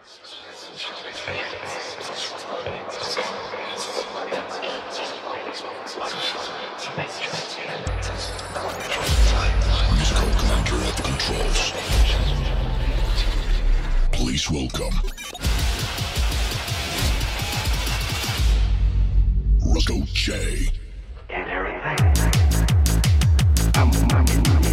Musical commander at the controls. Please welcome. Roscoe J. I'm, I'm, I'm,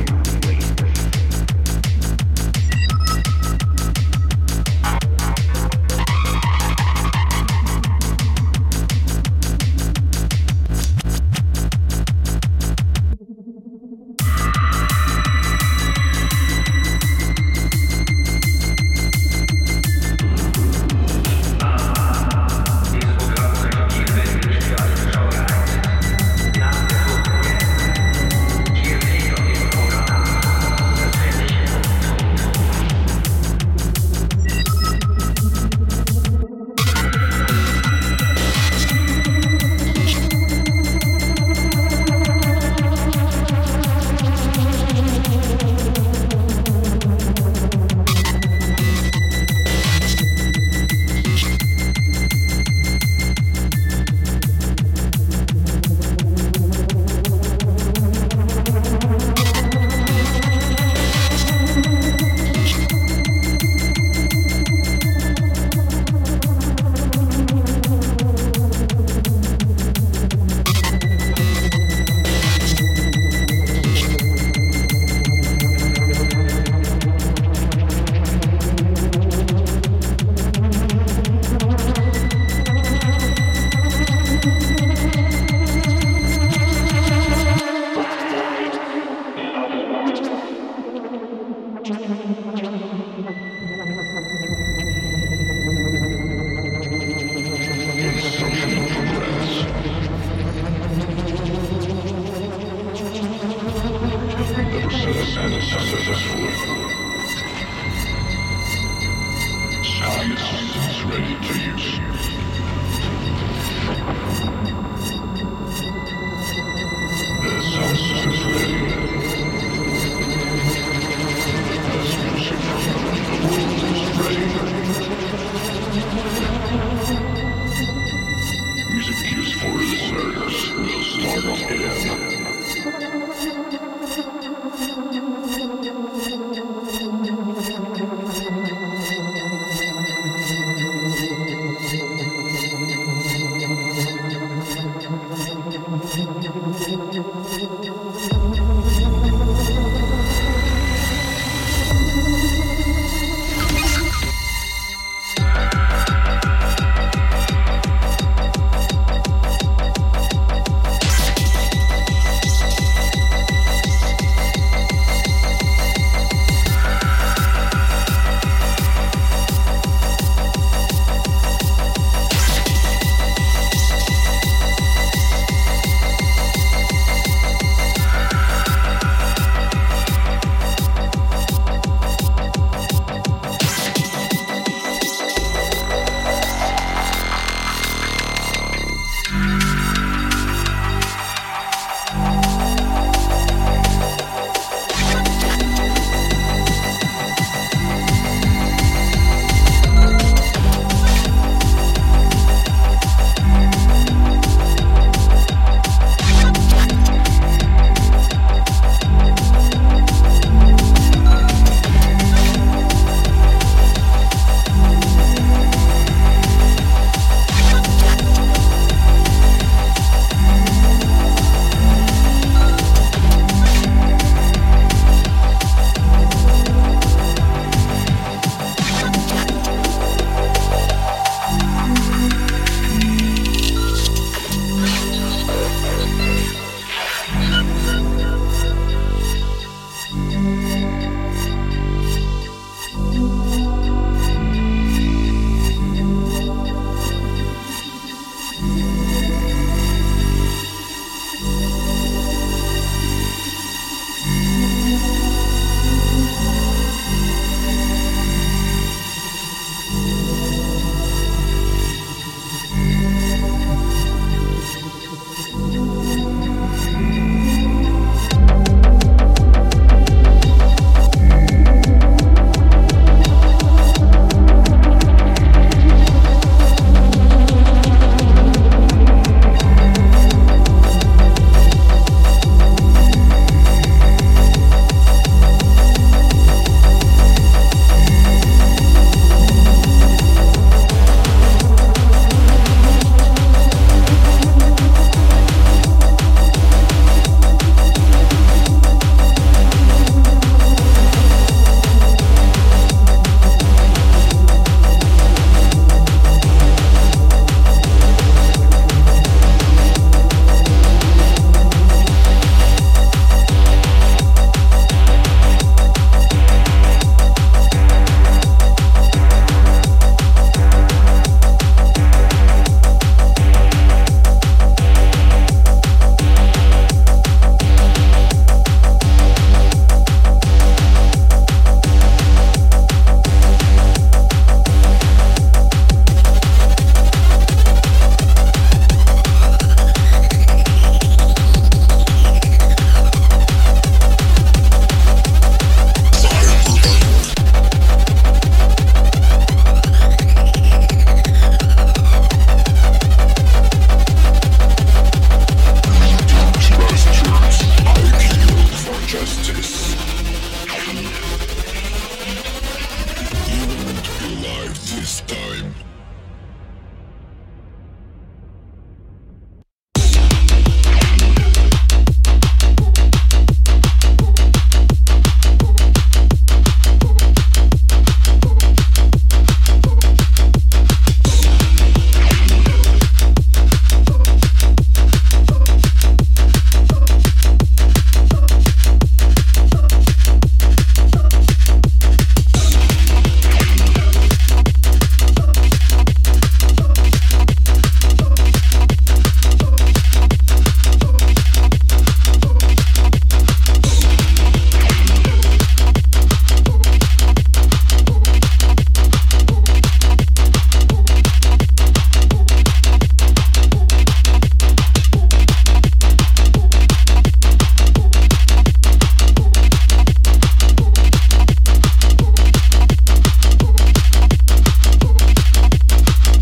successful.